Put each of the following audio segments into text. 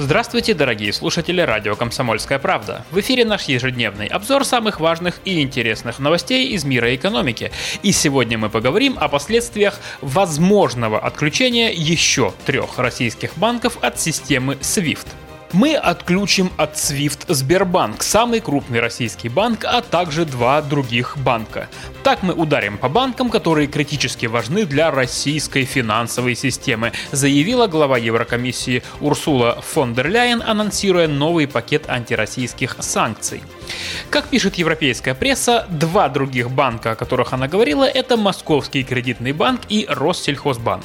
Здравствуйте, дорогие слушатели радио «Комсомольская правда». В эфире наш ежедневный обзор самых важных и интересных новостей из мира экономики. И сегодня мы поговорим о последствиях возможного отключения еще трех российских банков от системы SWIFT. Мы отключим от SWIFT Сбербанк, самый крупный российский банк, а также два других банка. Так мы ударим по банкам, которые критически важны для российской финансовой системы, заявила глава Еврокомиссии Урсула фон дер Ляйен, анонсируя новый пакет антироссийских санкций. Как пишет европейская пресса, два других банка, о которых она говорила, это Московский кредитный банк и Россельхозбанк.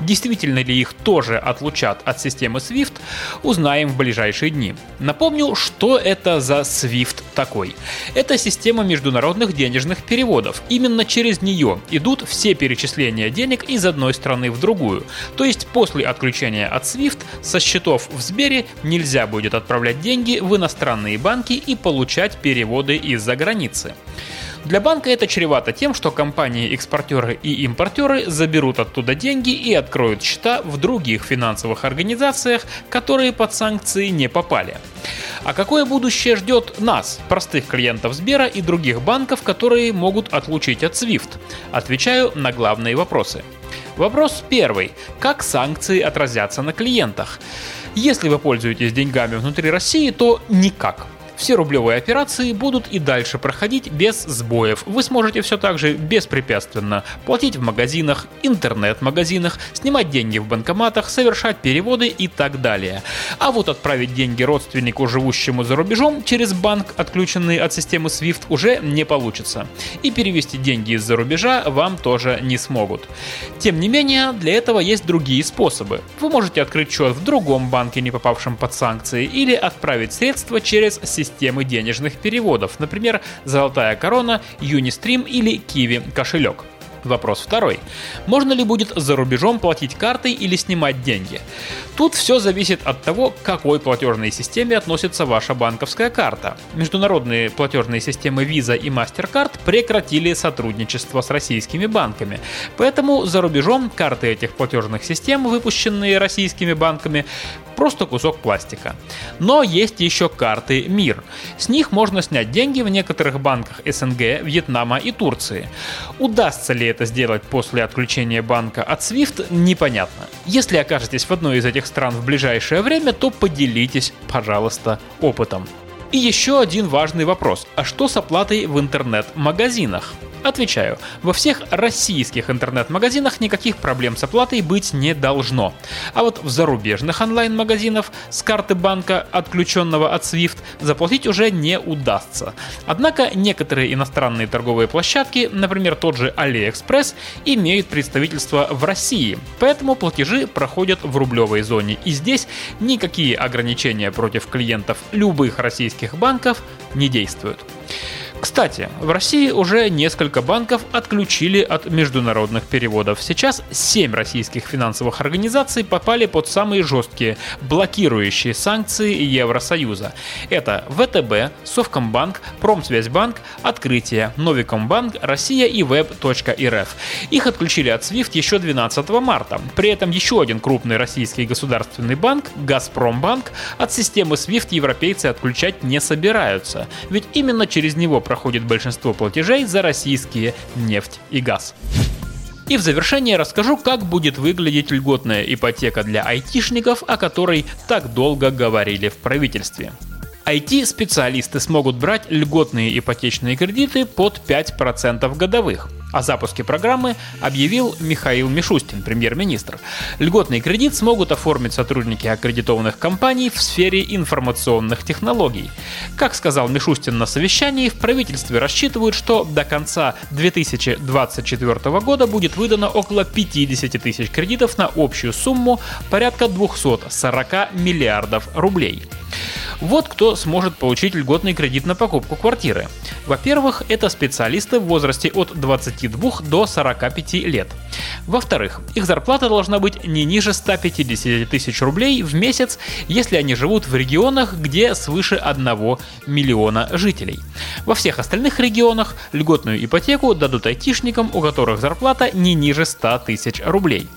Действительно ли их тоже отлучат от системы SWIFT, узнаем в ближайшие дни. Напомню, что это за SWIFT такой. Это система международных денежных переводов. Именно через нее идут все перечисления денег из одной страны в другую. То есть после отключения от SWIFT со счетов в Сбере нельзя будет отправлять деньги в иностранные банки и получать переводы из-за границы. Для банка это чревато тем, что компании-экспортеры и импортеры заберут оттуда деньги и откроют счета в других финансовых организациях, которые под санкции не попали. А какое будущее ждет нас, простых клиентов Сбера и других банков, которые могут отлучить от SWIFT? Отвечаю на главные вопросы. Вопрос первый. Как санкции отразятся на клиентах? Если вы пользуетесь деньгами внутри России, то никак. Все рублевые операции будут и дальше проходить без сбоев. Вы сможете все так же беспрепятственно платить в магазинах, интернет-магазинах, снимать деньги в банкоматах, совершать переводы и так далее. А вот отправить деньги родственнику, живущему за рубежом, через банк, отключенный от системы SWIFT, уже не получится. И перевести деньги из-за рубежа вам тоже не смогут. Тем не менее, для этого есть другие способы. Вы можете открыть счет в другом банке, не попавшем под санкции, или отправить средства через систему системы денежных переводов, например, «Золотая корона», «Юнистрим» или «Киви кошелек». Вопрос второй. Можно ли будет за рубежом платить картой или снимать деньги? Тут все зависит от того, к какой платежной системе относится ваша банковская карта. Международные платежные системы Visa и MasterCard прекратили сотрудничество с российскими банками. Поэтому за рубежом карты этих платежных систем, выпущенные российскими банками, просто кусок пластика. Но есть еще карты МИР. С них можно снять деньги в некоторых банках СНГ, Вьетнама и Турции. Удастся ли это сделать после отключения банка от SWIFT, непонятно. Если окажетесь в одной из этих стран в ближайшее время, то поделитесь, пожалуйста, опытом. И еще один важный вопрос. А что с оплатой в интернет-магазинах? Отвечаю, во всех российских интернет-магазинах никаких проблем с оплатой быть не должно. А вот в зарубежных онлайн-магазинах с карты банка, отключенного от SWIFT, заплатить уже не удастся. Однако некоторые иностранные торговые площадки, например тот же AliExpress, имеют представительство в России, поэтому платежи проходят в рублевой зоне. И здесь никакие ограничения против клиентов любых российских банков не действуют. Кстати, в России уже несколько банков отключили от международных переводов. Сейчас 7 российских финансовых организаций попали под самые жесткие, блокирующие санкции Евросоюза. Это ВТБ, Совкомбанк, Промсвязьбанк, Открытие, Новикомбанк, Россия и Web.рф. Их отключили от SWIFT еще 12 марта. При этом еще один крупный российский государственный банк, Газпромбанк, от системы SWIFT европейцы отключать не собираются. Ведь именно через него проходит большинство платежей за российские нефть и газ. И в завершение расскажу, как будет выглядеть льготная ипотека для айтишников, о которой так долго говорили в правительстве. IT-специалисты смогут брать льготные ипотечные кредиты под 5% годовых – о запуске программы объявил Михаил Мишустин, премьер-министр. Льготный кредит смогут оформить сотрудники аккредитованных компаний в сфере информационных технологий. Как сказал Мишустин на совещании, в правительстве рассчитывают, что до конца 2024 года будет выдано около 50 тысяч кредитов на общую сумму порядка 240 миллиардов рублей. Вот кто сможет получить льготный кредит на покупку квартиры. Во-первых, это специалисты в возрасте от 22 до 45 лет. Во-вторых, их зарплата должна быть не ниже 150 тысяч рублей в месяц, если они живут в регионах, где свыше 1 миллиона жителей. Во всех остальных регионах льготную ипотеку дадут айтишникам, у которых зарплата не ниже 100 тысяч рублей.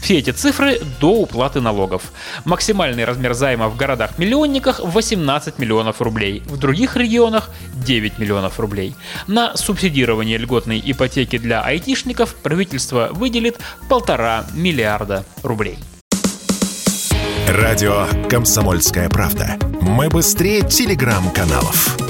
Все эти цифры до уплаты налогов. Максимальный размер займа в городах-миллионниках 18 миллионов рублей, в других регионах 9 миллионов рублей. На субсидирование льготной ипотеки для айтишников правительство выделит полтора миллиарда рублей. Радио «Комсомольская правда». Мы быстрее телеграм-каналов.